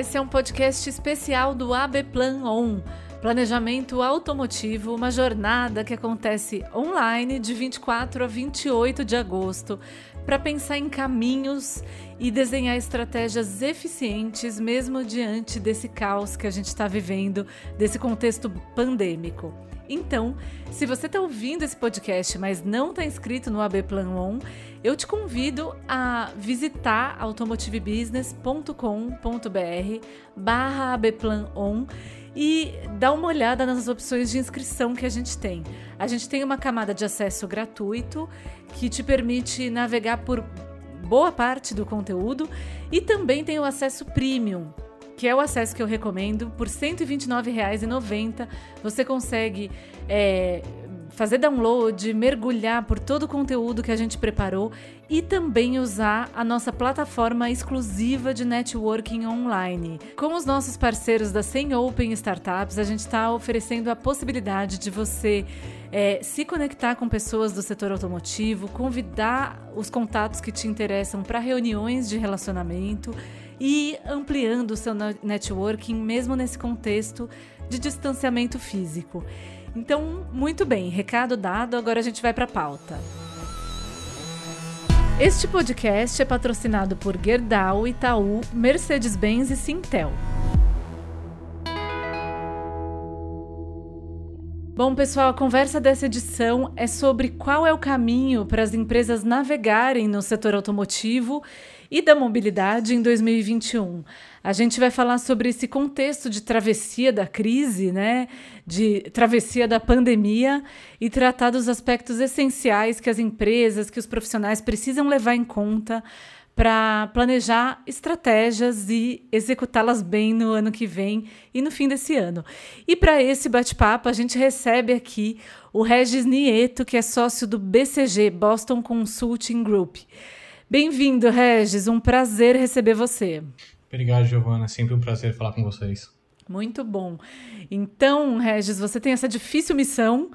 Esse é um podcast especial do AB Plan On. Planejamento automotivo, uma jornada que acontece online de 24 a 28 de agosto, para pensar em caminhos e desenhar estratégias eficientes, mesmo diante desse caos que a gente está vivendo, desse contexto pandêmico. Então, se você está ouvindo esse podcast, mas não está inscrito no AB Plan On, eu te convido a visitar automotivebusiness.com.br barra abplanon e dar uma olhada nas opções de inscrição que a gente tem. A gente tem uma camada de acesso gratuito que te permite navegar por boa parte do conteúdo e também tem o acesso premium, que é o acesso que eu recomendo. Por R$ 129,90 você consegue é, fazer download, mergulhar por todo o conteúdo que a gente preparou e também usar a nossa plataforma exclusiva de networking online. Com os nossos parceiros da 100 Open Startups, a gente está oferecendo a possibilidade de você é, se conectar com pessoas do setor automotivo, convidar os contatos que te interessam para reuniões de relacionamento e ampliando o seu networking, mesmo nesse contexto de distanciamento físico. Então, muito bem, recado dado, agora a gente vai para a pauta. Este podcast é patrocinado por Gerdau, Itaú, Mercedes-Benz e Sintel. Bom, pessoal, a conversa dessa edição é sobre qual é o caminho para as empresas navegarem no setor automotivo e da mobilidade em 2021. A gente vai falar sobre esse contexto de travessia da crise, né? De travessia da pandemia e tratar dos aspectos essenciais que as empresas, que os profissionais precisam levar em conta para planejar estratégias e executá-las bem no ano que vem e no fim desse ano. E para esse bate-papo, a gente recebe aqui o Regis Nieto, que é sócio do BCG, Boston Consulting Group. Bem-vindo, Regis. Um prazer receber você. Obrigado, Giovana. Sempre um prazer falar com vocês. Muito bom. Então, Regis, você tem essa difícil missão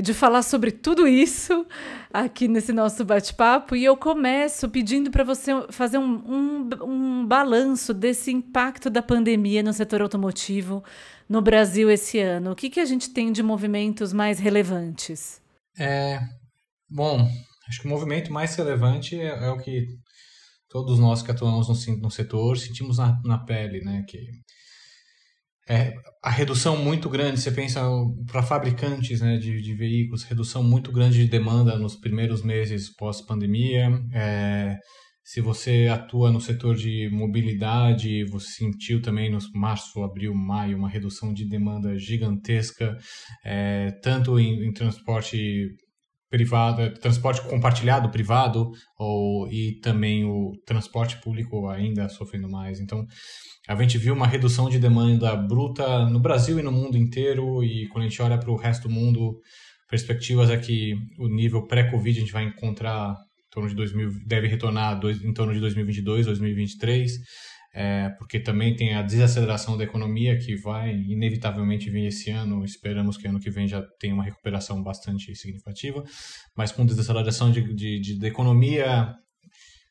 de falar sobre tudo isso aqui nesse nosso bate-papo e eu começo pedindo para você fazer um, um, um balanço desse impacto da pandemia no setor automotivo no Brasil esse ano. O que, que a gente tem de movimentos mais relevantes? É, bom, Acho que o movimento mais relevante é, é o que todos nós que atuamos no, no setor sentimos na, na pele, né? Que é a redução muito grande, você pensa para fabricantes né, de, de, veículos, redução muito grande de demanda nos primeiros meses pós-pandemia. É, se você atua no setor de mobilidade, você sentiu também nos março, abril, maio uma redução de demanda gigantesca, é, tanto em, em transporte privado, transporte compartilhado privado ou e também o transporte público ainda sofrendo mais. Então, a gente viu uma redução de demanda bruta no Brasil e no mundo inteiro e quando a gente olha para o resto do mundo, perspectivas é que o nível pré-Covid a gente vai encontrar em torno de 2000, deve retornar em torno de 2022, 2023 é, porque também tem a desaceleração da economia que vai inevitavelmente vir esse ano. Esperamos que ano que vem já tenha uma recuperação bastante significativa, mas com desaceleração de, de, de da economia,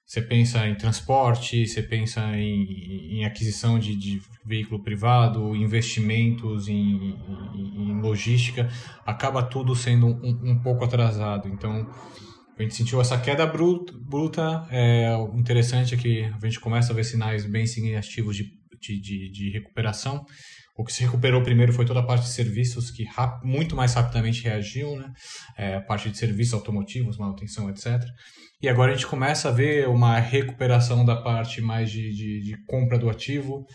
você pensa em transporte, você pensa em, em aquisição de, de, veículo privado, investimentos em, em, em, logística, acaba tudo sendo um, um pouco atrasado. Então, a gente sentiu essa queda bruta, é, o interessante é que a gente começa a ver sinais bem significativos de, de, de, de recuperação. O que se recuperou primeiro foi toda a parte de serviços, que muito mais rapidamente reagiu, né? É, a parte de serviços automotivos, manutenção, etc. E agora a gente começa a ver uma recuperação da parte mais de, de, de compra do ativo,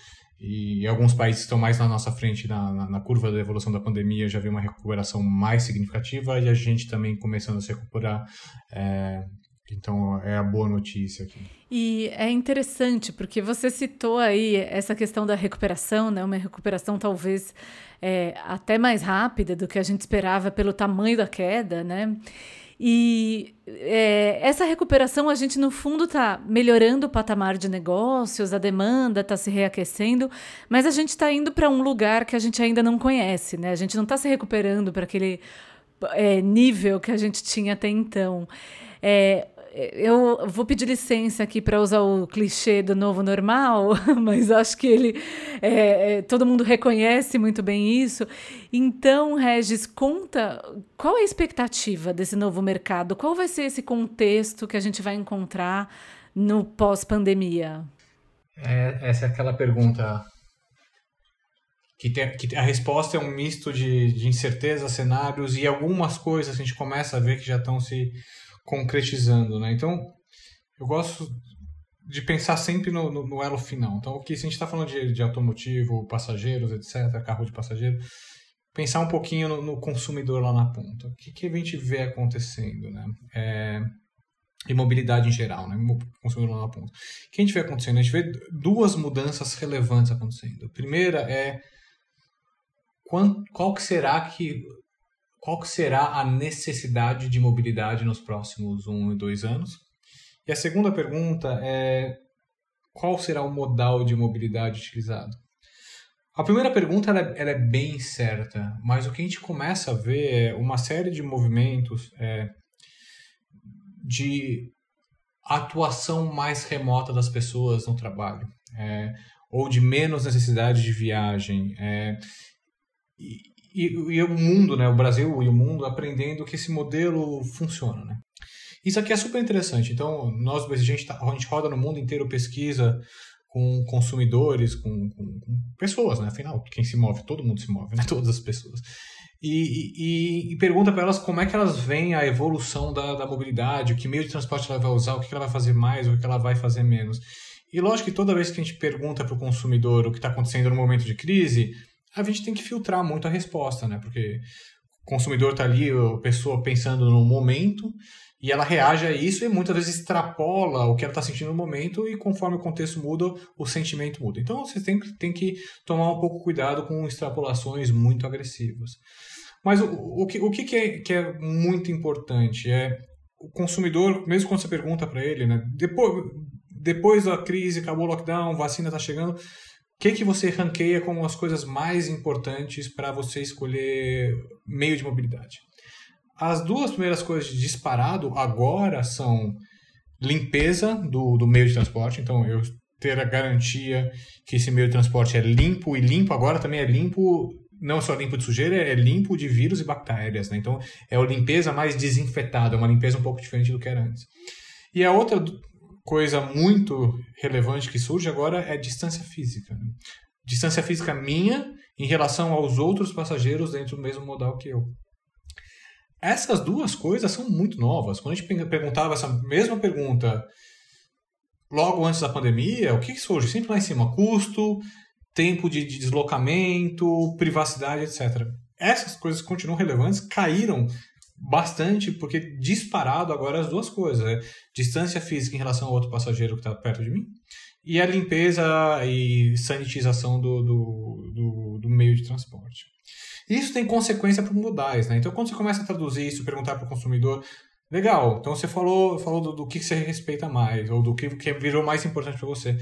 e alguns países estão mais na nossa frente na, na, na, curva da evolução da pandemia já vê uma recuperação mais significativa e a gente também começando a se recuperar. É, então é a boa notícia aqui. E é interessante porque você citou aí essa questão da recuperação, né? Uma recuperação talvez é, até mais rápida do que a gente esperava pelo tamanho da queda, né? E é, essa recuperação, a gente, no fundo, está melhorando o patamar de negócios, a demanda está se reaquecendo, mas a gente está indo para um lugar que a gente ainda não conhece, né? A gente não está se recuperando para aquele é, nível que a gente tinha até então. É, eu vou pedir licença aqui para usar o clichê do novo normal, mas acho que ele é, é, todo mundo reconhece muito bem isso. Então, Regis, conta qual é a expectativa desse novo mercado? Qual vai ser esse contexto que a gente vai encontrar no pós-pandemia? É, essa é aquela pergunta que, tem, que a resposta é um misto de, de incerteza, cenários e algumas coisas a gente começa a ver que já estão se concretizando, né? Então, eu gosto de pensar sempre no, no, no elo final. Então, o que se a gente está falando de, de automotivo, passageiros, etc., carro de passageiro, pensar um pouquinho no, no consumidor lá na ponta. O que, que, a gente vê acontecendo, né? É, e mobilidade em geral, né? Consumidor lá na ponta. O que a gente vê acontecendo? A gente vê duas mudanças relevantes acontecendo. A primeira é qual que será que qual será a necessidade de mobilidade nos próximos um e dois anos? E a segunda pergunta é qual será o modal de mobilidade utilizado? A primeira pergunta ela é, ela é bem certa, mas o que a gente começa a ver é uma série de movimentos é, de atuação mais remota das pessoas no trabalho, é, ou de menos necessidade de viagem. É, e, e, e, o mundo, né, o Brasil e o mundo aprendendo que esse modelo funciona. Né? Isso aqui é super interessante. Então, nós, a gente, tá, a gente roda no mundo inteiro pesquisa com consumidores, com, com, com, pessoas, né? Afinal, quem se move, todo mundo se move, né? Todas as pessoas. E, e, e pergunta para elas como é que elas veem a evolução da, da mobilidade, o que meio de transporte ela vai usar, o que ela vai fazer mais, o que ela vai fazer menos. E lógico que toda vez que a gente pergunta para o consumidor o que está acontecendo no momento de crise, a gente tem que filtrar muito a resposta, né? Porque o consumidor está ali, a pessoa pensando no momento, e ela reage a isso e muitas vezes extrapola o que ela está sentindo no momento e conforme o contexto muda, o sentimento muda. Então você tem, tem que tomar um pouco cuidado com extrapolações muito agressivas. Mas o, o, que, o que, é, que é muito importante é o consumidor, mesmo quando você pergunta para ele, né, depois, depois da crise, acabou o lockdown, vacina está chegando, que, que você ranqueia como as coisas mais importantes para você escolher meio de mobilidade? As duas primeiras coisas disparado agora são limpeza do, do meio de transporte, então eu ter a garantia que esse meio de transporte é limpo e limpo agora também é limpo não só limpo de sujeira, é limpo de vírus e bactérias, né? Então é a limpeza mais desinfetada, uma limpeza um pouco diferente do que era antes. E a outra coisa muito relevante que surge agora é distância física. Né? Distância física minha em relação aos outros passageiros dentro do mesmo modal que eu. Essas duas coisas são muito novas. Quando a gente perguntava essa mesma pergunta logo antes da pandemia, o que, que surge? Sempre lá em cima: custo, tempo de, de deslocamento, privacidade, etc. Essas coisas continuam relevantes, caíram bastante, porque disparado agora as duas coisas. É distância física em relação ao outro passageiro que está perto de mim e a limpeza e sanitização do, do, do, do meio de transporte. Isso tem consequência para modais, né? Então, quando você começa a traduzir isso, perguntar para o consumidor, legal, então você falou, falou do, do, que você respeita mais, ou do que, que virou mais importante para você.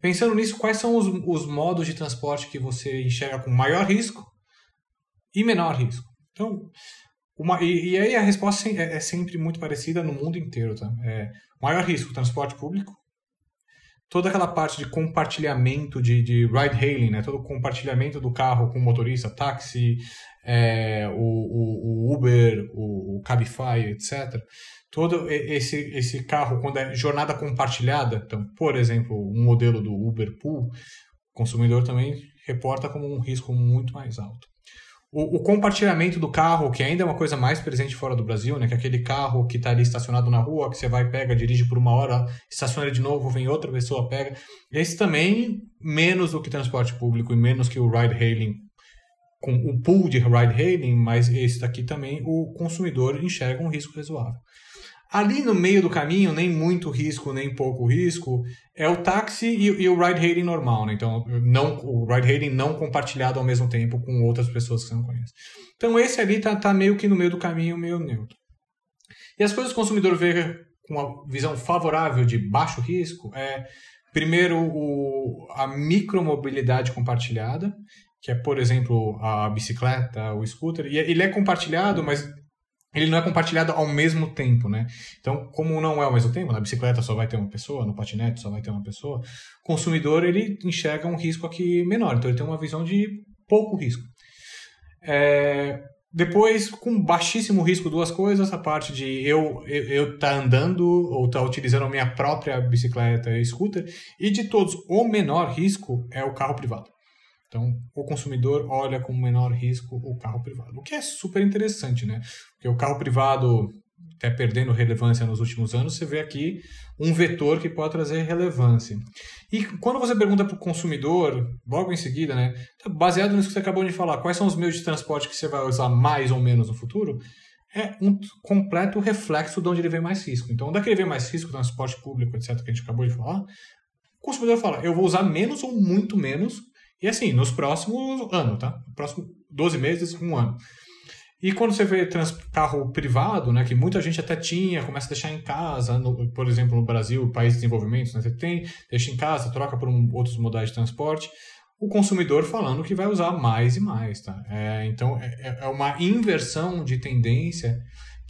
Pensando nisso, quais são os, os modos de transporte que você enxerga com maior risco e menor risco? Então, uma, e, e, aí a resposta é, é, sempre muito parecida no mundo inteiro. Tá? É, maior risco, transporte público. Toda aquela parte de compartilhamento de, de ride-hailing, né? todo o compartilhamento do carro com o motorista, táxi, é, o, o, o, Uber, o, o Cabify, etc. Todo esse, esse carro, quando é jornada compartilhada, então, por exemplo, um modelo do Uber Pool, o consumidor também reporta como um risco muito mais alto. O, o, compartilhamento do carro, que ainda é uma coisa mais presente fora do Brasil, né? Que é aquele carro que está ali estacionado na rua, que você vai, pega, dirige por uma hora, estaciona de novo, vem outra pessoa, pega. Esse também, menos do que transporte público e menos que o ride-hailing, com o pool de ride-hailing, mas esse daqui também, o consumidor enxerga um risco razoável. Ali no meio do caminho, nem muito risco, nem pouco risco, é o táxi e, e o ride-hailing normal, né? Então, não, o ride-hailing não compartilhado ao mesmo tempo com outras pessoas que você não conhece. Então, esse ali tá, tá meio que no meio do caminho, meio neutro. E as coisas que o consumidor vê com uma visão favorável de baixo risco é, primeiro, o, a micromobilidade compartilhada, que é, por exemplo, a bicicleta, o scooter. E ele é compartilhado, mas ele não é compartilhado ao mesmo tempo, né? Então, como não é ao mesmo tempo, na bicicleta só vai ter uma pessoa, no patinete só vai ter uma pessoa, o consumidor ele enxerga um risco aqui menor, então ele tem uma visão de pouco risco. É, depois, com baixíssimo risco, duas coisas, a parte de eu eu, tá andando ou tá utilizando a minha própria bicicleta e scooter, e de todos, o menor risco é o carro privado. Então, o consumidor olha com menor risco o carro privado, o que é super interessante, né? Porque o carro privado, até perdendo relevância nos últimos anos, você vê aqui um vetor que pode trazer relevância. E quando você pergunta para o consumidor, logo em seguida, né, baseado nisso que você acabou de falar, quais são os meios de transporte que você vai usar mais ou menos no futuro, é um completo reflexo de onde ele vê mais risco. Então, onde é que ele vê mais risco, transporte público, etc., que a gente acabou de falar, o consumidor fala, eu vou usar menos ou muito menos e assim, nos próximos anos, tá? Próximo 12 meses, um ano. E quando você vê trans, carro privado, né, que muita gente até tinha, começa a deixar em casa, no, por exemplo, no Brasil, país de desenvolvimento, né, você tem, deixa em casa, troca por um, outros modais de transporte, o consumidor falando que vai usar mais e mais. Tá? É, então, é, é uma inversão de tendência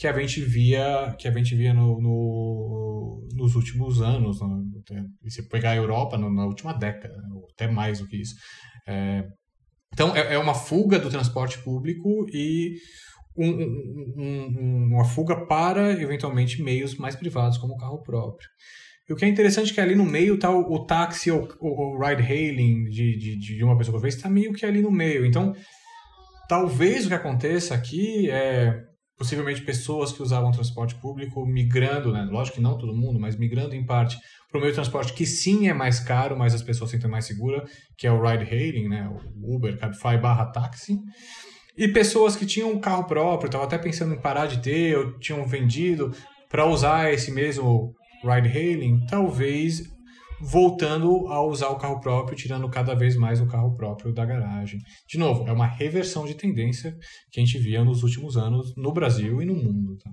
que a gente via, que a gente via no, no nos últimos anos. Né? Se pegar a Europa, na última década, né? até mais do que isso. É, então, é, é, uma fuga do transporte público e um, um, um, uma fuga para, eventualmente, meios mais privados, como o carro próprio. E o que é interessante é que ali no meio está o, o, táxi ou o, o ride-hailing de, de, de, uma pessoa por vez, está meio que ali no meio. Então, talvez o que aconteça aqui é possivelmente pessoas que usavam transporte público migrando, né? lógico que não todo mundo, mas migrando em parte para o meio de transporte que sim é mais caro, mas as pessoas sentem mais segura, que é o ride hailing, né? o Uber, Cabify barra táxi. E pessoas que tinham um carro próprio, estavam até pensando em parar de ter, ou tinham vendido para usar esse mesmo ride hailing, talvez voltando a usar o carro próprio, tirando cada vez mais o carro próprio da garagem. De novo, é uma reversão de tendência que a gente via nos últimos anos no Brasil e no mundo. Tá?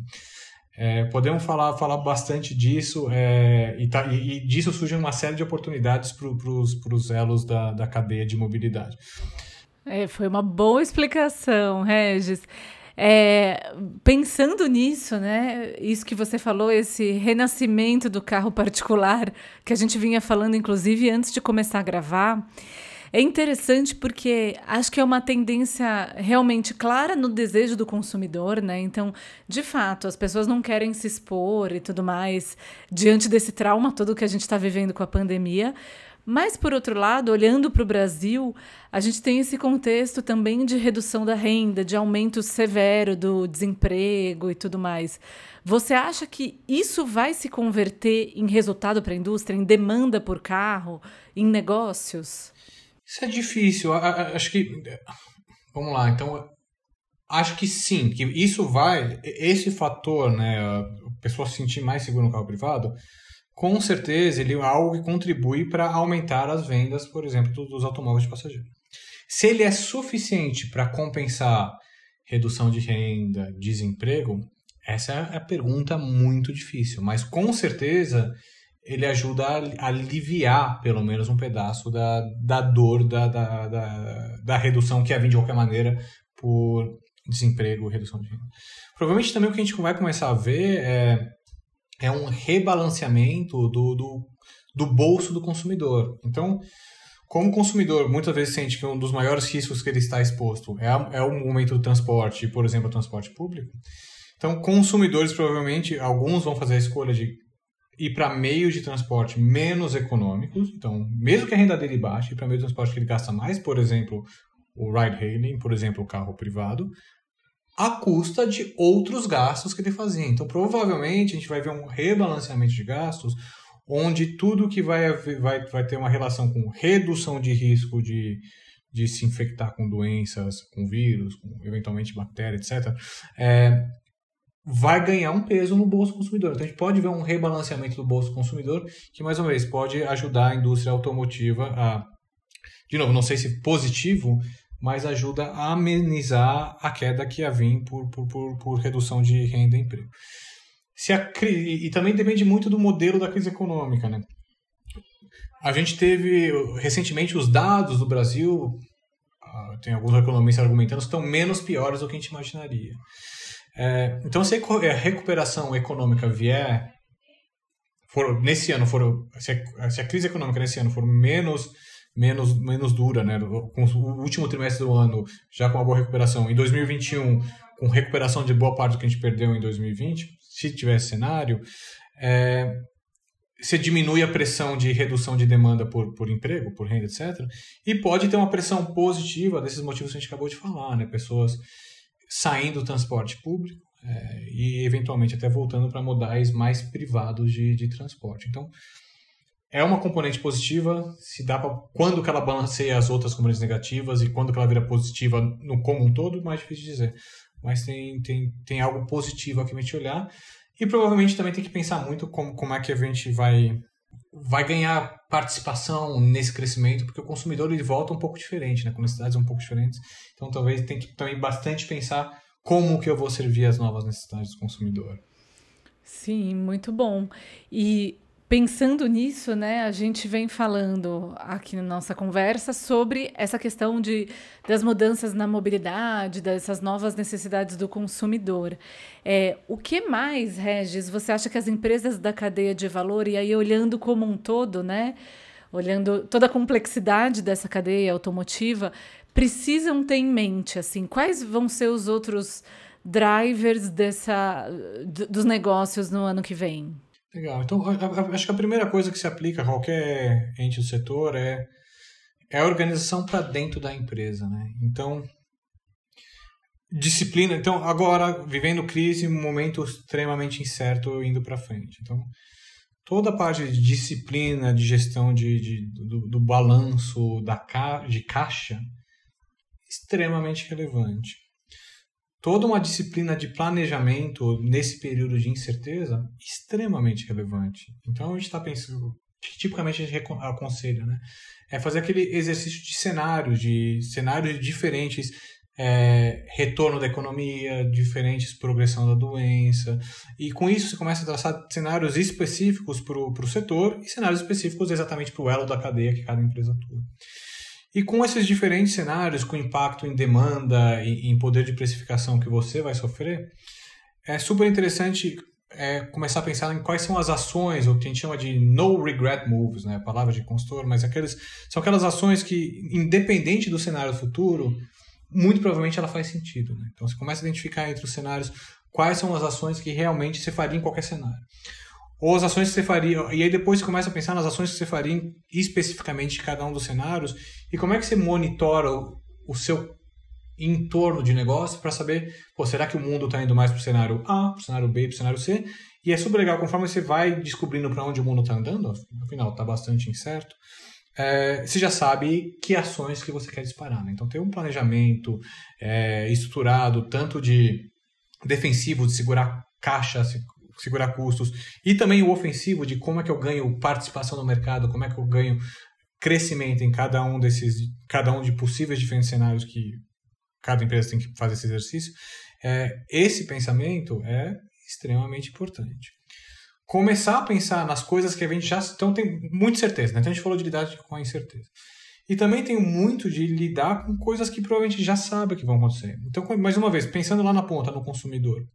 É, podemos falar, falar bastante disso é, e, tá, e, e, disso surgem uma série de oportunidades para os elos da, da cadeia de mobilidade. É, foi uma boa explicação, Regis. É, pensando nisso, né? Isso que você falou, esse renascimento do carro particular, que a gente vinha falando, inclusive, antes de começar a gravar. É interessante porque acho que é uma tendência realmente clara no desejo do consumidor, né? Então, de fato, as pessoas não querem se expor e tudo mais diante desse trauma todo que a gente está vivendo com a pandemia. Mas, por outro lado, olhando para o Brasil, a gente tem esse contexto também de redução da renda, de aumento severo do desemprego e tudo mais. Você acha que isso vai se converter em resultado para a indústria, em demanda por carro, em negócios? Isso é difícil. Acho que. Vamos lá, então. Acho que sim, que isso vai. Esse fator, né? A pessoa se sentir mais segura no carro privado com certeza ele é algo que contribui para aumentar as vendas, por exemplo, dos automóveis de passageiro. Se ele é suficiente para compensar redução de renda, desemprego, essa é a pergunta muito difícil, mas com certeza ele ajuda a aliviar pelo menos um pedaço da, da dor da, da, da, da redução que havia de qualquer maneira por desemprego, redução de renda. Provavelmente também o que a gente vai começar a ver é é um rebalanceamento do, do, do bolso do consumidor. Então, como consumidor muitas vezes sente que um dos maiores riscos que ele está exposto é, a, é o momento do transporte, por exemplo, o transporte público, então consumidores provavelmente, alguns vão fazer a escolha de ir para meios de transporte menos econômicos, então mesmo que a renda dele baixe, ir para meio de transporte que ele gasta mais, por exemplo, o ride hailing, por exemplo, o carro privado, à custa de outros gastos que ele fazia. Então, provavelmente, a gente vai ver um rebalanceamento de gastos, onde tudo que vai, vai, vai ter uma relação com redução de risco de, de se infectar com doenças, com vírus, com eventualmente bactéria, etc., é, vai ganhar um peso no bolso do consumidor. Então, a gente pode ver um rebalanceamento do bolso do consumidor, que, mais uma vez, pode ajudar a indústria automotiva a. De novo, não sei se positivo, mas ajuda a amenizar a queda que ia vir por, por, por, por redução de renda e emprego. Se a, e também depende muito do modelo da crise econômica. Né? A gente teve recentemente os dados do Brasil, ah, tem alguns economistas argumentando, estão menos piores do que a gente imaginaria. É, então, se a recuperação econômica vier, for, nesse ano, for, se, a, se a crise econômica nesse ano for menos menos, menos dura, né? Com o último trimestre do ano já com uma boa recuperação, em 2021 com recuperação de boa parte do que a gente perdeu em 2020, se tiver cenário, é, você diminui a pressão de redução de demanda por, por emprego, por renda, etc. E pode ter uma pressão positiva desses motivos que a gente acabou de falar, né? Pessoas saindo do transporte público é, e eventualmente até voltando para modais mais privados de, de transporte. Então, é uma componente positiva, se dá pra, quando que ela balanceia as outras componentes negativas e quando que ela vira positiva no como um todo, mais difícil de dizer. Mas tem, tem, tem algo positivo aqui pra gente olhar. E provavelmente também tem que pensar muito como, como é que a gente vai, vai ganhar participação nesse crescimento, porque o consumidor ele volta um pouco diferente, né, com necessidades um pouco diferentes. Então talvez tem que também bastante pensar como que eu vou servir as novas necessidades do consumidor. Sim, muito bom. E Pensando nisso, né, a gente vem falando aqui na nossa conversa sobre essa questão de, das mudanças na mobilidade, dessas novas necessidades do consumidor. É, o que mais, Regis, você acha que as empresas da cadeia de valor, e aí olhando como um todo, né, olhando toda a complexidade dessa cadeia automotiva, precisam ter em mente, assim, quais vão ser os outros drivers dessa, dos negócios no ano que vem? Legal. Então, acho que a primeira coisa que se aplica a qualquer ente do setor é, é a organização para dentro da empresa, né? Então, disciplina. Então, agora, vivendo crise, momento extremamente incerto indo para frente. Então, toda a parte de disciplina, de gestão de, de do, do, balanço da, de caixa, extremamente relevante toda uma disciplina de planejamento nesse período de incerteza extremamente relevante. Então a gente está pensando, tipicamente a gente aconselha, né? É fazer aquele exercício de cenários, de cenários diferentes, é, retorno da economia, diferentes progressão da doença. E com isso você começa a traçar cenários específicos para o setor e cenários específicos exatamente para o elo da cadeia que cada empresa atua. E com esses diferentes cenários, com impacto em demanda e em poder de precificação que você vai sofrer, é super interessante é, começar a pensar em quais são as ações, o que a gente chama de no regret moves, né? palavra de consultor, mas aqueles, são aquelas ações que, independente do cenário futuro, muito provavelmente ela faz sentido. Né? Então você começa a identificar entre os cenários quais são as ações que realmente você faria em qualquer cenário ou as ações que você faria. E aí depois você começa a pensar nas ações que você faria especificamente em cada um dos cenários e como é que você monitora o, o seu entorno de negócio para saber, pô, será que o mundo está indo mais para o cenário A, para o cenário B, para o cenário C? E é super legal, conforme você vai descobrindo para onde o mundo está andando, afinal está bastante incerto, é, você já sabe que ações que você quer disparar. Né? Então tem um planejamento é, estruturado, tanto de defensivo, de segurar caixa, segurar custos, e também o ofensivo de como é que eu ganho participação no mercado, como é que eu ganho crescimento em cada um desses, cada um de possíveis diferentes cenários que cada empresa tem que fazer esse exercício. É, esse pensamento é extremamente importante. Começar a pensar nas coisas que a gente já então tem muita certeza, né? Então a gente falou de lidar com a incerteza. E também tem muito de lidar com coisas que provavelmente já sabe que vão acontecer. Então, mais uma vez, pensando lá na ponta, no consumidor.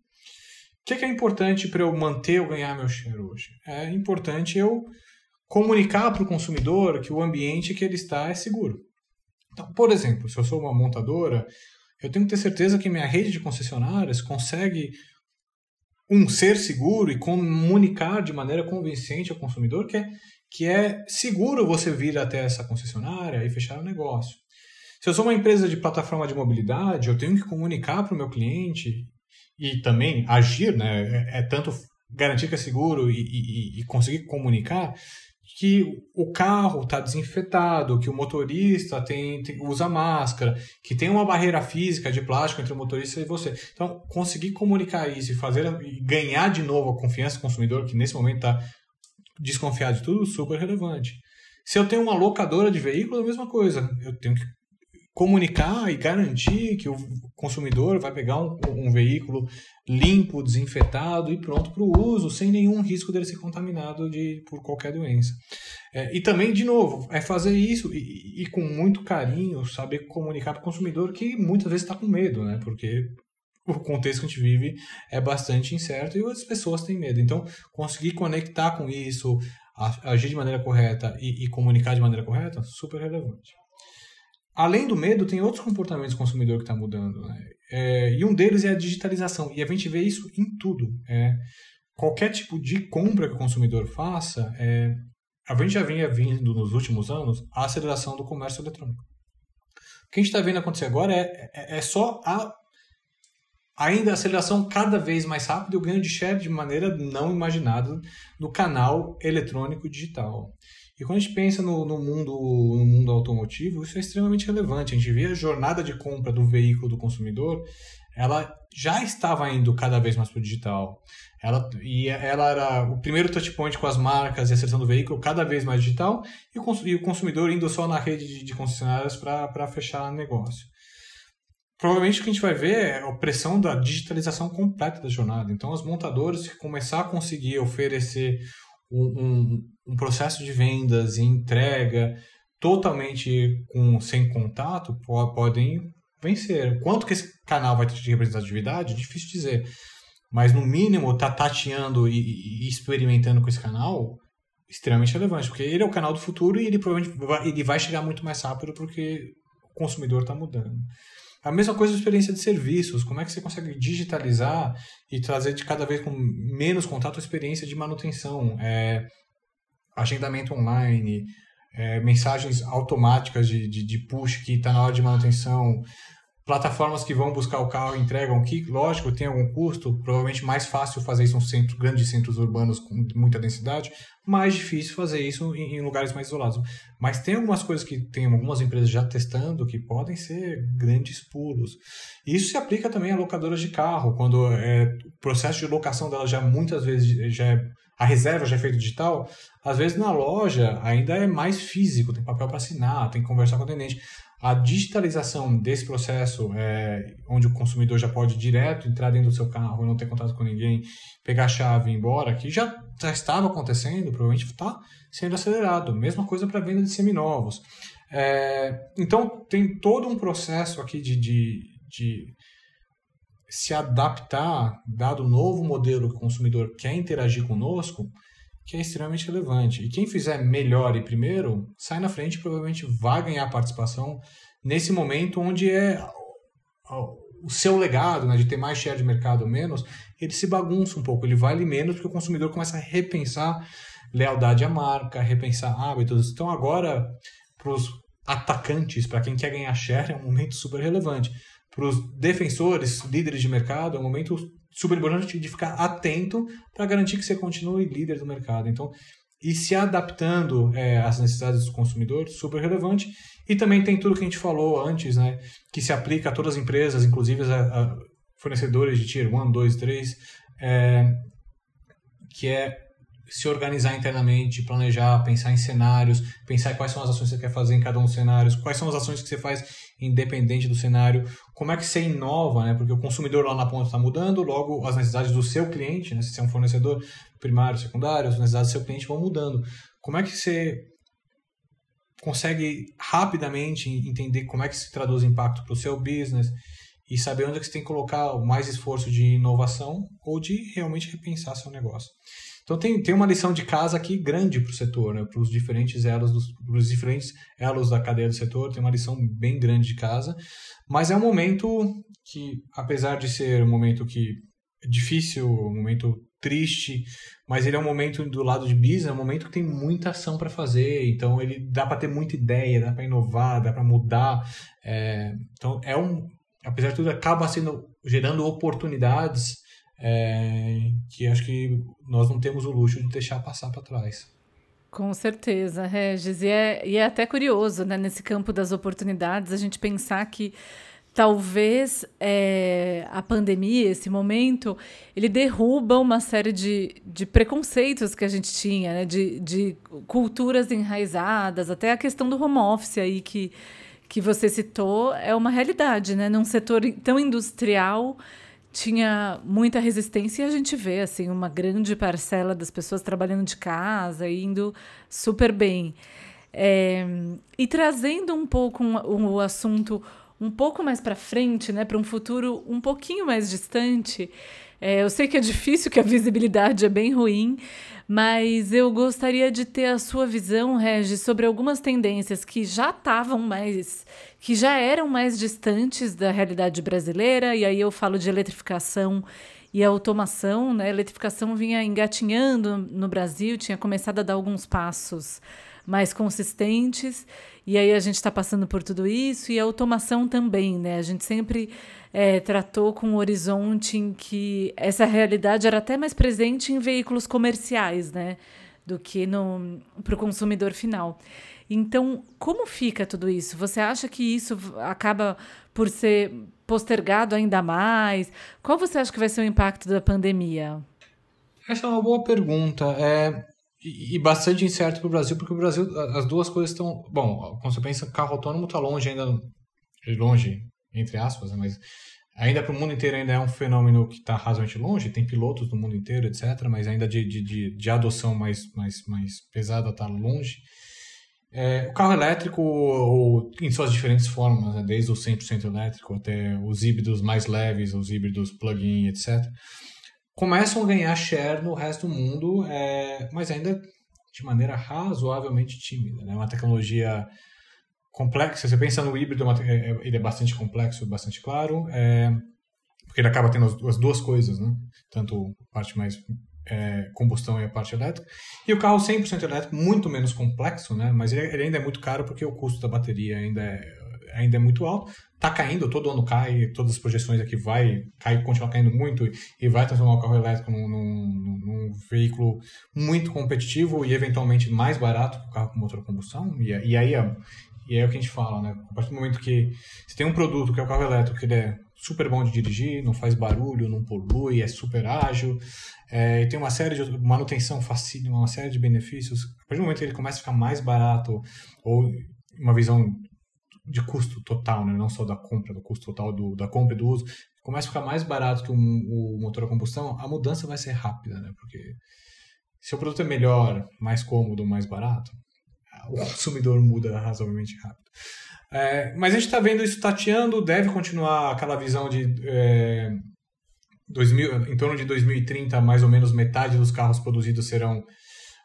O que que é importante para eu manter ou ganhar meu share hoje? É importante eu comunicar para o consumidor que o ambiente que ele está é seguro. Então, por exemplo, se eu sou uma montadora, eu tenho que ter certeza que minha rede de concessionárias consegue um ser seguro e comunicar de maneira convincente ao consumidor que é, que é seguro você vir até essa concessionária e fechar o negócio. Se eu sou uma empresa de plataforma de mobilidade, eu tenho que comunicar para o meu cliente e também agir, né, é, é tanto garantir que é seguro e, e, e conseguir comunicar que o carro está desinfetado, que o motorista tem, tem, usa máscara, que tem uma barreira física de plástico entre o motorista e você. Então, conseguir comunicar isso e fazer e ganhar de novo a confiança do consumidor, que nesse momento está desconfiado de tudo, super relevante. Se eu tenho uma locadora de veículos, é a mesma coisa. Eu tenho que comunicar e garantir que o consumidor vai pegar um, um veículo limpo, desinfetado e pronto para o uso, sem nenhum risco dele ser contaminado de, por qualquer doença. É, e também, de novo, é fazer isso e, e com muito carinho, saber comunicar para o consumidor que muitas vezes está com medo, né? porque o contexto que a gente vive é bastante incerto e as pessoas têm medo. Então, conseguir conectar com isso, agir de maneira correta e, e comunicar de maneira correta, super relevante. Além do medo, tem outros comportamentos do consumidor que está mudando. Né? É, e um deles é a digitalização. E a gente vê isso em tudo. É, qualquer tipo de compra que o consumidor faça, é, a gente já vinha vindo nos últimos anos a aceleração do comércio eletrônico. O que a gente está vendo acontecer agora é, é, é só a ainda a aceleração cada vez mais rápida e o ganho de share de maneira não imaginada no canal eletrônico digital. E quando a gente pensa no, no, mundo, no mundo automotivo, isso é extremamente relevante. A gente vê a jornada de compra do veículo do consumidor, ela já estava indo cada vez mais para o digital. Ela, e ela era o primeiro touchpoint com as marcas e a seleção do veículo cada vez mais digital e o, e o consumidor indo só na rede de, de concessionárias para fechar negócio. Provavelmente o que a gente vai ver é a pressão da digitalização completa da jornada. Então, os montadores começar a conseguir oferecer um, um, um processo de vendas e entrega totalmente com, sem contato podem vencer. Quanto que esse canal vai ter de representatividade? Difícil dizer. Mas no mínimo tá tateando e, e, experimentando com esse canal extremamente relevante, porque ele é o canal do futuro e ele provavelmente vai, ele vai chegar muito mais rápido porque o consumidor está mudando. A mesma coisa a experiência de serviços. Como é que você consegue digitalizar e trazer de cada vez com menos contato a experiência de manutenção? É, agendamento online, é, mensagens automáticas de, de, de push que está na hora de manutenção, plataformas que vão buscar o carro e entregam, que, lógico, tem algum custo, provavelmente mais fácil fazer isso em centros, grandes centros urbanos com muita densidade, mais difícil fazer isso em, em, lugares mais isolados. Mas tem algumas coisas que tem algumas empresas já testando que podem ser grandes pulos. Isso se aplica também a locadoras de carro, quando é, o processo de locação delas já muitas vezes já é a reserva já é feita digital, às vezes na loja ainda é mais físico, tem papel para assinar, tem que conversar com o atendente a digitalização desse processo, é, onde o consumidor já pode direto entrar dentro do seu carro, não ter contato com ninguém, pegar a chave e ir embora, que já, já estava acontecendo, provavelmente está sendo acelerado. Mesma coisa para a venda de seminovos. É, então, tem todo um processo aqui de, de, de se adaptar, dado o novo modelo que o consumidor quer interagir conosco, que é extremamente relevante. E quem fizer melhor e primeiro, sai na frente provavelmente vai ganhar participação nesse momento onde é o seu legado, né, de ter mais share de mercado ou menos, ele se bagunça um pouco, ele vale menos porque o consumidor começa a repensar lealdade à marca, repensar hábitos. Então agora, para os atacantes, para quem quer ganhar share, é um momento super relevante. Para os defensores, líderes de mercado, é um momento super importante de ficar atento para garantir que você continue líder do mercado. Então, e se adaptando é, às necessidades do consumidor, super relevante. E também tem tudo que a gente falou antes, né, que se aplica a todas as empresas, inclusive a, a fornecedores de Tier 1, 2, 3, é, que é se organizar internamente, planejar, pensar em cenários, pensar quais são as ações que você quer fazer em cada um dos cenários, quais são as ações que você faz independente do cenário, como é que você inova, né? Porque o consumidor lá na ponta está mudando, logo as necessidades do seu cliente, né? Se você é um fornecedor primário, secundário, as necessidades do seu cliente vão mudando. Como é que você consegue rapidamente entender como é que se traduz impacto para o seu business e saber onde é que você tem que colocar mais esforço de inovação ou de realmente repensar seu negócio. Então tem, tem uma lição de casa aqui grande para o setor, né? para os diferentes elos dos pros diferentes elos da cadeia do setor, tem uma lição bem grande de casa, mas é um momento que, apesar de ser um momento que é difícil, um momento triste, mas ele é um momento do lado de business, é um momento que tem muita ação para fazer, então ele dá para ter muita ideia, dá para inovar, dá para mudar, é, então é um, apesar de tudo, acaba sendo gerando oportunidades é, que acho que nós não temos o luxo de deixar passar para trás. Com certeza, Regis. E é, e é até curioso, né, nesse campo das oportunidades, a gente pensar que talvez é, a pandemia, esse momento, ele derruba uma série de, de preconceitos que a gente tinha, né, de, de culturas enraizadas, até a questão do home office aí que, que você citou, é uma realidade, né? Num setor tão industrial tinha muita resistência e a gente vê assim uma grande parcela das pessoas trabalhando de casa indo super bem. É, e trazendo um pouco um, um, o assunto um pouco mais para frente, né, para um futuro um pouquinho mais distante, é, eu sei que é difícil, que a visibilidade é bem ruim, mas eu gostaria de ter a sua visão, Regis, sobre algumas tendências que já estavam mais, que já eram mais distantes da realidade brasileira, e aí eu falo de eletrificação e automação, né? A eletrificação vinha engatinhando no Brasil, tinha começado a dar alguns passos mais consistentes, e aí a gente está passando por tudo isso, e a automação também, né? A gente sempre é, tratou com um horizonte em que essa realidade era até mais presente em veículos comerciais, né? Do que para o consumidor final. Então, como fica tudo isso? Você acha que isso acaba por ser postergado ainda mais? Qual você acha que vai ser o impacto da pandemia? Essa é uma boa pergunta. É, e, bastante incerto para o Brasil, porque o Brasil, as duas coisas estão. Bom, quando você pensa, carro autônomo está longe ainda, longe, entre aspas, né, mas ainda para o mundo inteiro ainda é um fenômeno que está razoavelmente longe, tem pilotos do mundo inteiro, etc., mas ainda de, de, de, de adoção mais, mais, mais pesada está longe. É, o carro elétrico, ou, em suas diferentes formas, né, desde o 100% elétrico até os híbridos mais leves, os híbridos plug-in, etc., começam a ganhar share no resto do mundo, é, mas ainda de maneira razoavelmente tímida. É né? uma tecnologia complexa. Você pensa no híbrido, é é, é, ele é bastante complexo, bastante claro, é, porque ele acaba tendo as, as, duas coisas, né? tanto a parte mais é, combustão e a parte elétrica. E o carro 100% elétrico, muito menos complexo, né? mas ele, ele, ainda é muito caro porque o custo da bateria ainda é, ainda é muito alto. Está caindo, todo ano cai, todas as projeções aqui vai cair, continuar caindo muito e vai transformar o carro elétrico num, num, num veículo muito competitivo e eventualmente mais barato que o carro com motor a combustão. E, e aí e é o que a gente fala, né? A partir do momento que você tem um produto que é o carro elétrico, que ele é super bom de dirigir, não faz barulho, não polui, é super ágil, é, tem uma série de manutenção facílima, uma série de benefícios. A partir do momento que ele começa a ficar mais barato, ou uma visão de custo total, né? não só da compra, do custo total do, da compra e do uso, começa a ficar mais barato que o, o motor a combustão, a mudança vai ser rápida, né? Porque se o produto é melhor, mais cômodo, mais barato, o consumidor muda razoavelmente rápido. É, mas a gente está vendo isso tateando, deve continuar aquela visão de é, 2000, em torno de 2030, mais ou menos metade dos carros produzidos serão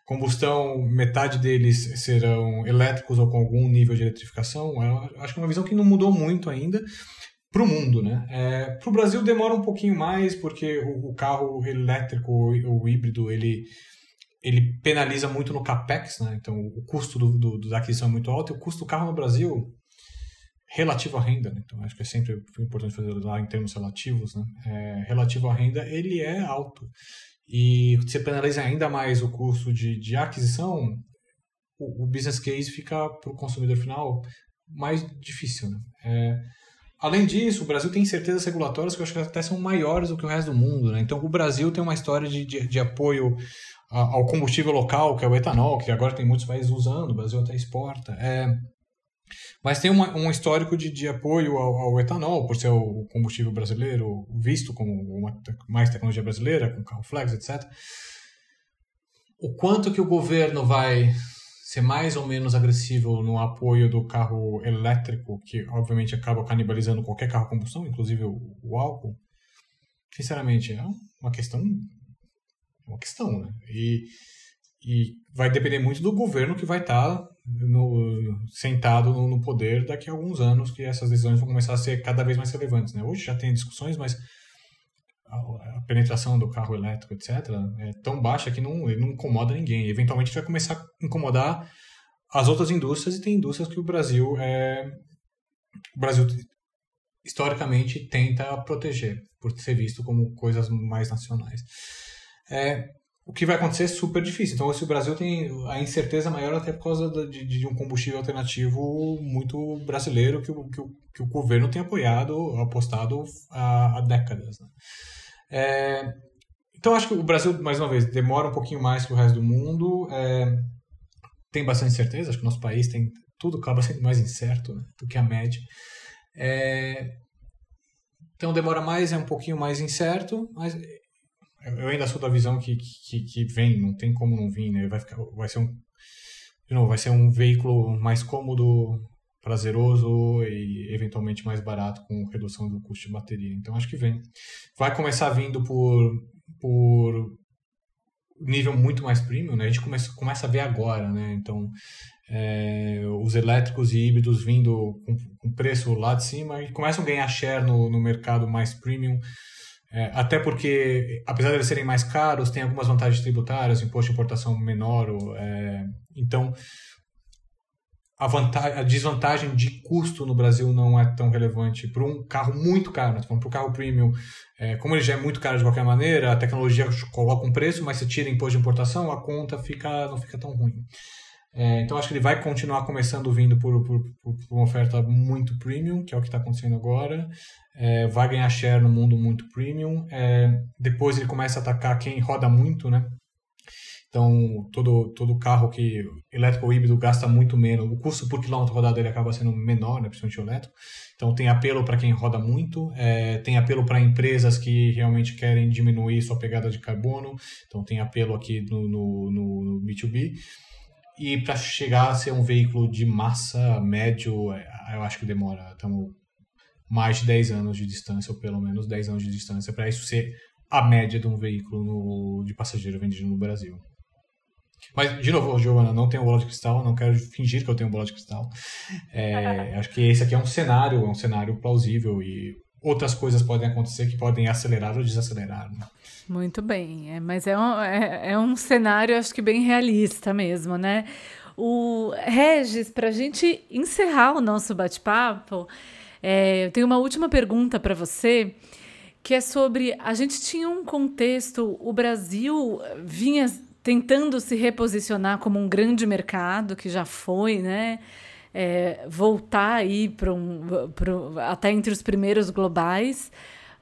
combustão, metade deles serão elétricos ou com algum nível de eletrificação. Eu acho que é uma visão que não mudou muito ainda para o mundo, né? É, para o Brasil demora um pouquinho mais porque o, o carro elétrico ou híbrido ele ele penaliza muito no capex, né? Então o custo do, do, da aquisição é muito alto e o custo do carro no Brasil relativo à renda, né? então acho que é sempre importante fazer lá em termos relativos, né? É, relativo à renda ele é alto e você penaliza ainda mais o custo de, de aquisição, o, o business case fica para o consumidor final mais difícil, né? É, além disso, o Brasil tem certezas regulatórias que eu acho que até são maiores do que o resto do mundo, né? Então o Brasil tem uma história de, de, de apoio ao combustível local, que é o etanol, que agora tem muitos países usando, o Brasil até exporta. É, mas tem uma, um histórico de, de apoio ao, ao, etanol, por ser o combustível brasileiro visto como uma, mais tecnologia brasileira, com carro flex, etc. O quanto que o governo vai ser mais ou menos agressivo no apoio do carro elétrico, que obviamente acaba canibalizando qualquer carro a combustão, inclusive o, o álcool, sinceramente, é uma questão uma questão, né? E, e vai depender muito do governo que vai estar tá no, sentado no, poder daqui a alguns anos que essas decisões vão começar a ser cada vez mais relevantes, né? Hoje já tem discussões, mas a, penetração do carro elétrico, etc., é tão baixa que não, não incomoda ninguém. Eventualmente vai começar a incomodar as outras indústrias e tem indústrias que o Brasil é o Brasil historicamente tenta proteger por ser visto como coisas mais nacionais é, o que vai acontecer é super difícil. Então, se o Brasil tem a incerteza maior até por causa de, de um combustível alternativo muito brasileiro que o, que o, que o governo tem apoiado, apostado há, há décadas. Né? É, então, acho que o Brasil, mais uma vez, demora um pouquinho mais que o resto do mundo. É, tem bastante incerteza. Acho que o nosso país tem tudo acaba sendo mais incerto né, do que a média. É, então demora mais, é um pouquinho mais incerto, mas eu ainda sou da visão que, que, que vem, não tem como não vir, né? Vai, ficar, vai ser um. De novo, vai ser um veículo mais cômodo, prazeroso e eventualmente mais barato com redução do custo de bateria. Então acho que vem. Vai começar vindo por, por nível muito mais premium, né? A gente começa, começa a ver agora, né? Então é, os elétricos e híbridos vindo com, com, preço lá de cima e começam a ganhar share no, no mercado mais premium. É, até porque, apesar de eles serem mais caros, tem algumas vantagens tributárias, imposto de importação menor. É, então, a, vantagem, a desvantagem de custo no Brasil não é tão relevante para um carro muito caro. Né? Para o carro premium, é, como ele já é muito caro de qualquer maneira, a tecnologia coloca um preço, mas se tira imposto de importação, a conta fica, não fica tão ruim. É, então acho que ele vai continuar começando vindo por, por, por uma oferta muito premium, que é o que está acontecendo agora. É, vai ganhar share no mundo muito premium. É, depois ele começa a atacar quem roda muito, né? Então, todo, todo carro que elétrico ou híbrido gasta muito menos, o custo por quilômetro rodado ele acaba sendo menor, né, principalmente o elétrico. Então, tem apelo para quem roda muito, é, tem apelo para empresas que realmente querem diminuir sua pegada de carbono. Então, tem apelo aqui no, no, no B2B. E para chegar a ser um veículo de massa médio, é, eu acho que demora. Estamos mais de 10 anos de distância, ou pelo menos 10 anos de distância, para isso ser a média de um veículo no, de passageiro vendido no Brasil. Mas, de novo, Giovana, não tenho bola de cristal, não quero fingir que eu tenho bola de cristal. É, acho que esse aqui é um cenário, é um cenário plausível e outras coisas podem acontecer que podem acelerar ou desacelerar. Né? Muito bem, é, mas é um, é, é um cenário, acho que bem realista mesmo, né? O Regis, para a gente encerrar o nosso bate-papo, é, eu tenho uma última pergunta para você, que é sobre a gente tinha um contexto, o Brasil vinha tentando se reposicionar como um grande mercado que já foi, né? É, voltar aí para um, até entre os primeiros globais,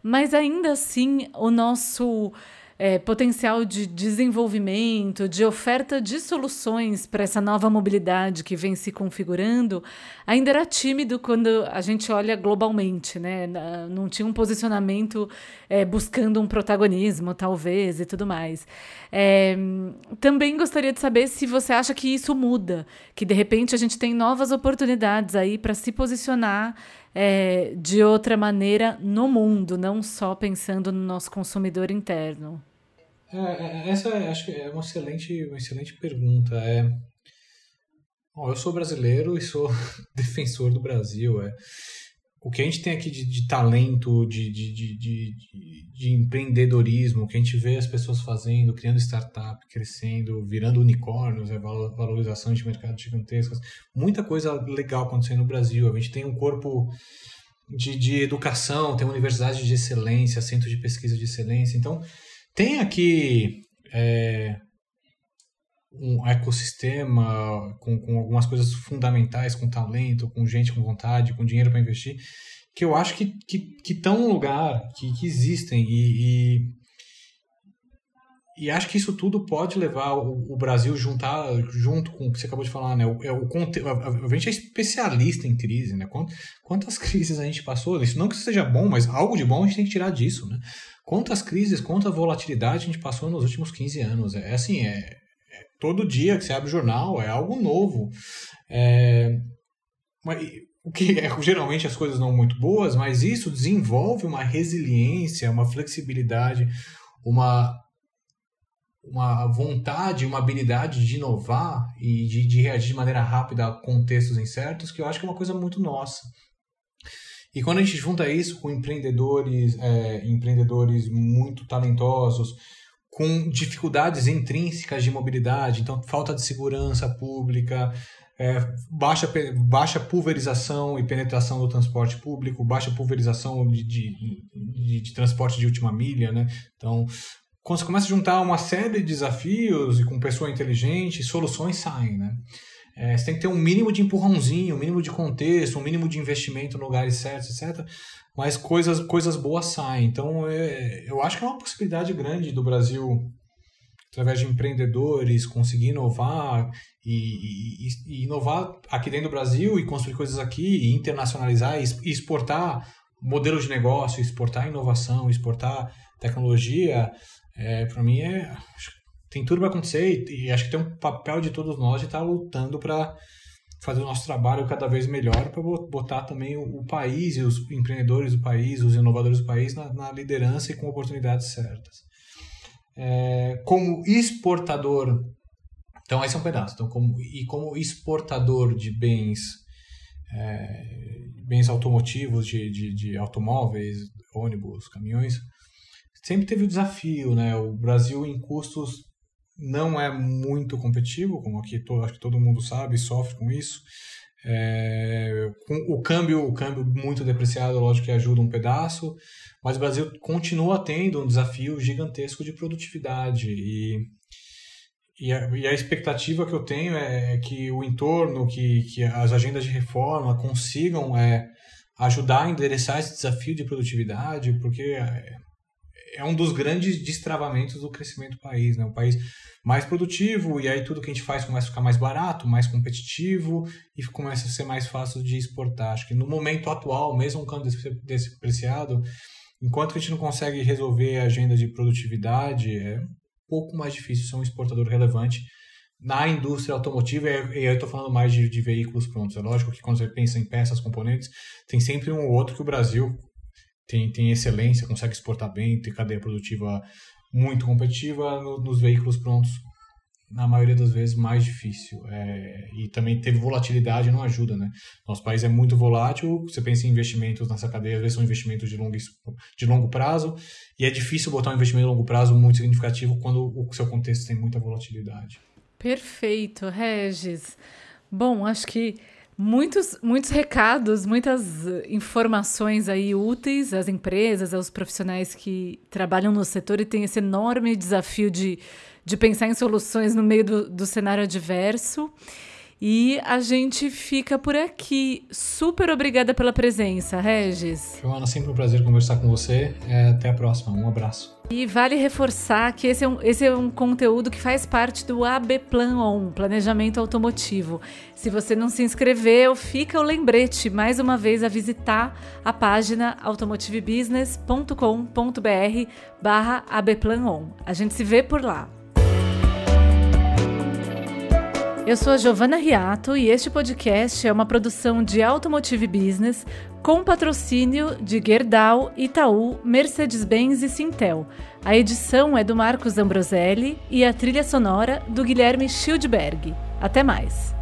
mas ainda assim o nosso é, potencial de desenvolvimento, de oferta de soluções para essa nova mobilidade que vem se configurando, ainda era tímido quando a gente olha globalmente, né? Não tinha um posicionamento é, buscando um protagonismo, talvez, e tudo mais. É, também gostaria de saber se você acha que isso muda, que de repente a gente tem novas oportunidades aí para se posicionar é, de outra maneira no mundo, não só pensando no nosso consumidor interno? É, é essa acho que é uma excelente, uma excelente pergunta. É, eu sou brasileiro e sou defensor do Brasil. É, o que a gente tem aqui de, de talento, de, de, de, de, empreendedorismo, o que a gente vê as pessoas fazendo, criando startup, crescendo, virando unicórnios, é, valorização de mercados gigantescas, muita coisa legal acontecendo no Brasil. A gente tem um corpo de, educação, tem uma universidade de excelência, centro de pesquisa de excelência. Então, tem aqui é, um ecossistema com, com algumas coisas fundamentais, com talento, com gente com vontade, com dinheiro para investir, que eu acho que estão que, que no lugar, que, que existem e, e, e, acho que isso tudo pode levar o, o, Brasil juntar junto com o que você acabou de falar, né? O, é, o, a, a gente é especialista em crise, né? Quantas, quantas crises a gente passou? Isso não que isso seja bom, mas algo de bom a gente tem que tirar disso, né? Quantas crises, quanta volatilidade a gente passou nos últimos 15 anos? É assim, é, todo dia que você abre o jornal é algo novo. É, o que é, geralmente as coisas não muito boas, mas isso desenvolve uma resiliência, uma flexibilidade, uma, uma vontade, uma habilidade de inovar e de, de reagir de maneira rápida a contextos incertos, que eu acho que é uma coisa muito nossa. E quando a gente junta isso com empreendedores, é, empreendedores muito talentosos, com dificuldades intrínsecas de mobilidade, então falta de segurança pública, é, baixa, baixa pulverização e penetração do transporte público, baixa pulverização de, de, de, de, transporte de última milha, né? Então, quando você começa a juntar uma série de desafios e com pessoa inteligente, soluções saem, né? É, você tem que ter um mínimo de empurrãozinho, um mínimo de contexto, um mínimo de investimento no lugares certos, etc mas coisas, coisas boas saem. Então, é, eu acho que é uma possibilidade grande do Brasil, através de empreendedores, conseguir inovar e, e, e, inovar aqui dentro do Brasil e construir coisas aqui, e internacionalizar e exportar modelos de negócio, exportar inovação, exportar tecnologia. É, para mim, é, tem tudo para acontecer e, e, acho que tem um papel de todos nós de estar tá lutando para fazer o nosso trabalho cada vez melhor para botar também o, o, país e os empreendedores do país, os inovadores do país na, na liderança e com oportunidades certas. É, como exportador, então esse é um pedaço. Então, como, e como exportador de bens, é, bens automotivos, de, de, de automóveis, ônibus, caminhões, sempre teve o desafio, né? O Brasil em custos não é muito competitivo, como aqui todo, acho que todo mundo sabe, sofre com isso. É, com o câmbio, o câmbio muito depreciado, lógico que ajuda um pedaço, mas o Brasil continua tendo um desafio gigantesco de produtividade e, e, a, e a expectativa que eu tenho é que o entorno, que, que as agendas de reforma consigam é, ajudar a endereçar esse desafio de produtividade, porque é, é um dos grandes destravamentos do crescimento do país, né? Um país mais produtivo e aí tudo que a gente faz começa a ficar mais barato, mais competitivo e começa a ser mais fácil de exportar. Acho que no momento atual, mesmo um câmbio depreciado, enquanto a gente não consegue resolver a agenda de produtividade, é um pouco mais difícil ser um exportador relevante na indústria automotiva, e eu estou falando mais de, de, veículos prontos. É lógico que quando você pensa em peças, componentes, tem sempre um ou outro que o Brasil tem, tem excelência, consegue exportar bem, tem cadeia produtiva muito competitiva, no, nos veículos prontos, na maioria das vezes, mais difícil. É, e também teve volatilidade, não ajuda, né? Nosso país é muito volátil, você pensa em investimentos nessa cadeia, às vezes são investimentos de longo, de longo prazo, e é difícil botar um investimento de longo prazo muito significativo quando o seu contexto tem muita volatilidade. Perfeito, Regis. Bom, acho que Muitos, muitos recados, muitas informações aí úteis às empresas, aos profissionais que trabalham no setor e têm esse enorme desafio de, de pensar em soluções no meio do, do cenário adverso. E a gente fica por aqui. Super obrigada pela presença, Regis. Joana, sempre um prazer conversar com você. É, até a próxima. Um abraço. E vale reforçar que esse é, um, esse é um conteúdo que faz parte do AB Plan On, Planejamento Automotivo. Se você não se inscreveu, fica o lembrete mais uma vez a visitar a página automotivebusiness.com.br barra On. A gente se vê por lá. Eu sou a Giovana Riato e este podcast é uma produção de Automotive Business com patrocínio de Gerdau, Itaú, Mercedes-Benz e Sintel. A edição é do Marcos Ambroselli e a trilha sonora do Guilherme Schildberg. Até mais!